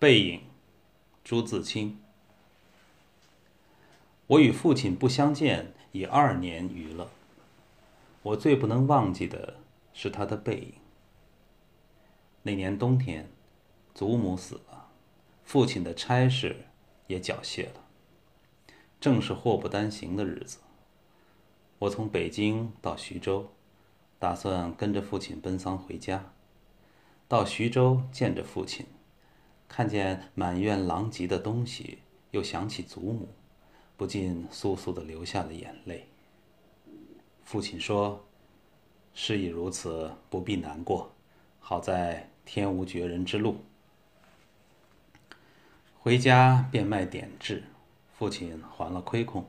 背影，朱自清。我与父亲不相见已二年余了，我最不能忘记的是他的背影。那年冬天，祖母死了，父亲的差事也缴械了，正是祸不单行的日子。我从北京到徐州，打算跟着父亲奔丧回家。到徐州见着父亲。看见满院狼藉的东西，又想起祖母，不禁簌簌的流下了眼泪。父亲说：“事已如此，不必难过。好在天无绝人之路。”回家变卖典质，父亲还了亏空，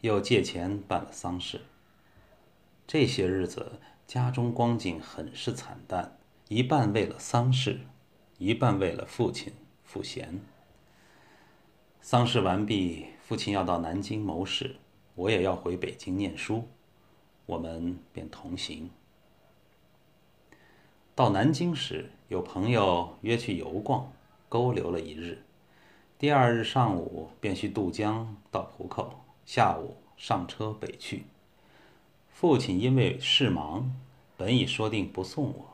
又借钱办了丧事。这些日子家中光景很是惨淡，一半为了丧事。一半为了父亲赋闲。丧事完毕，父亲要到南京谋事，我也要回北京念书，我们便同行。到南京时，有朋友约去游逛，勾留了一日。第二日上午便需渡江到浦口，下午上车北去。父亲因为事忙，本已说定不送我。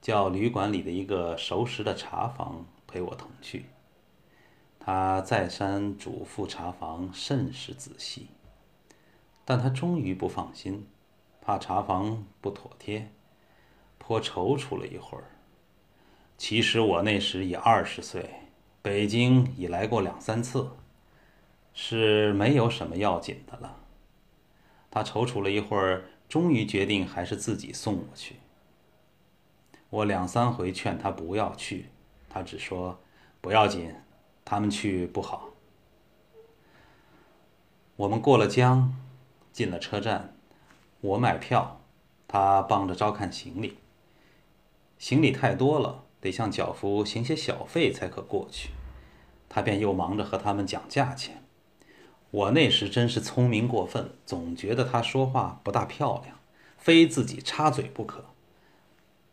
叫旅馆里的一个熟识的茶房陪我同去。他再三嘱咐茶房甚是仔细，但他终于不放心，怕茶房不妥帖，颇踌躇了一会儿。其实我那时已二十岁，北京已来过两三次，是没有什么要紧的了。他踌躇了一会儿，终于决定还是自己送我去。我两三回劝他不要去，他只说不要紧，他们去不好。我们过了江，进了车站，我买票，他帮着照看行李。行李太多了，得向脚夫行些小费才可过去，他便又忙着和他们讲价钱。我那时真是聪明过分，总觉得他说话不大漂亮，非自己插嘴不可。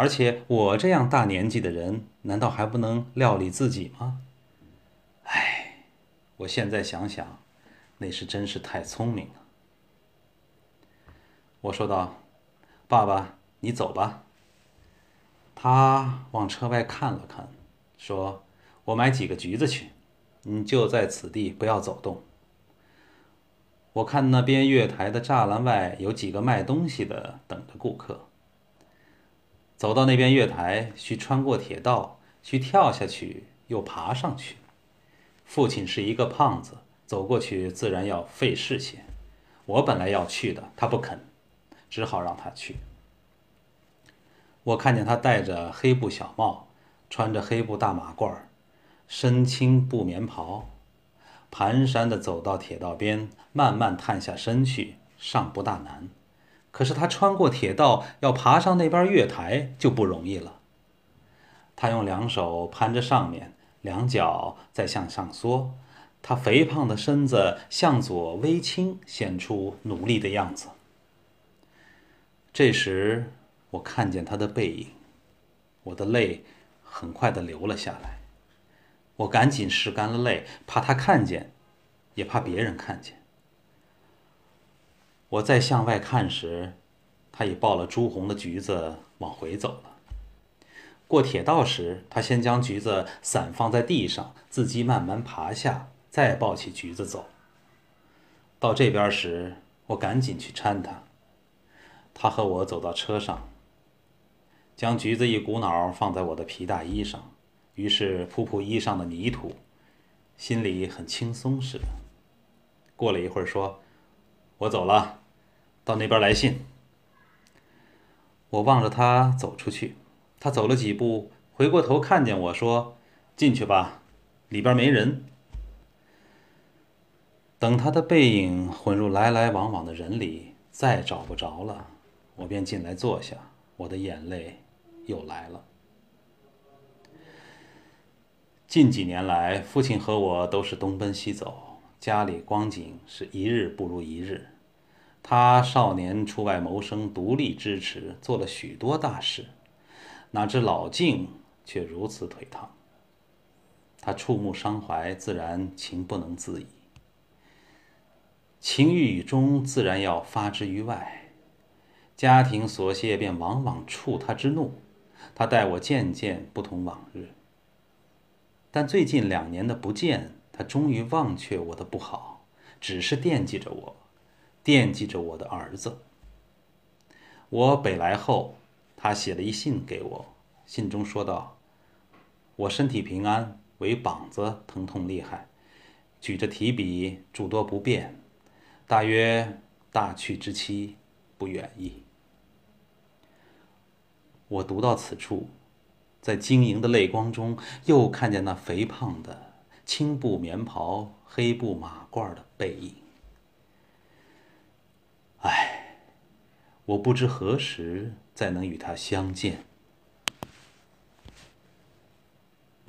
而且我这样大年纪的人，难道还不能料理自己吗？唉，我现在想想，那时真是太聪明了。我说道：“爸爸，你走吧。”他往车外看了看，说：“我买几个橘子去，你就在此地，不要走动。”我看那边月台的栅栏外有几个卖东西的，等着顾客。走到那边月台，需穿过铁道，需跳下去，又爬上去。父亲是一个胖子，走过去自然要费事些。我本来要去的，他不肯，只好让他去。我看见他戴着黑布小帽，穿着黑布大马褂，身青布棉袍，蹒跚地走到铁道边，慢慢探下身去，尚不大难。可是他穿过铁道，要爬上那边月台就不容易了。他用两手攀着上面，两脚在向上缩，他肥胖的身子向左微倾，显出努力的样子。这时我看见他的背影，我的泪很快的流了下来。我赶紧拭干了泪，怕他看见，也怕别人看见。我再向外看时，他已抱了朱红的橘子往回走了。过铁道时，他先将橘子散放在地上，自己慢慢爬下，再抱起橘子走。到这边时，我赶紧去搀他。他和我走到车上，将橘子一股脑放在我的皮大衣上，于是扑扑衣上的泥土，心里很轻松似的。过了一会儿，说：“我走了。”到那边来信。我望着他走出去，他走了几步，回过头看见我说：“进去吧，里边没人。等他的背影混入来来往往的人里，再找不着了，我便进来坐下，我的眼泪又来了。近几年来，父亲和我都是东奔西走，家里光景是一日不如一日。他少年出外谋生，独立支持，做了许多大事，哪知老境却如此颓唐。他触目伤怀，自然情不能自已。情欲与中，自然要发之于外，家庭琐屑便往往触他之怒。他待我渐渐不同往日。但最近两年的不见，他终于忘却我的不好，只是惦记着我。惦记着我的儿子。我北来后，他写了一信给我，信中说道：“我身体平安，唯膀子疼痛厉害，举着提笔诸多不便，大约大去之期不远矣。”我读到此处，在晶莹的泪光中，又看见那肥胖的青布棉袍、黑布马褂的背影。唉，我不知何时再能与他相见。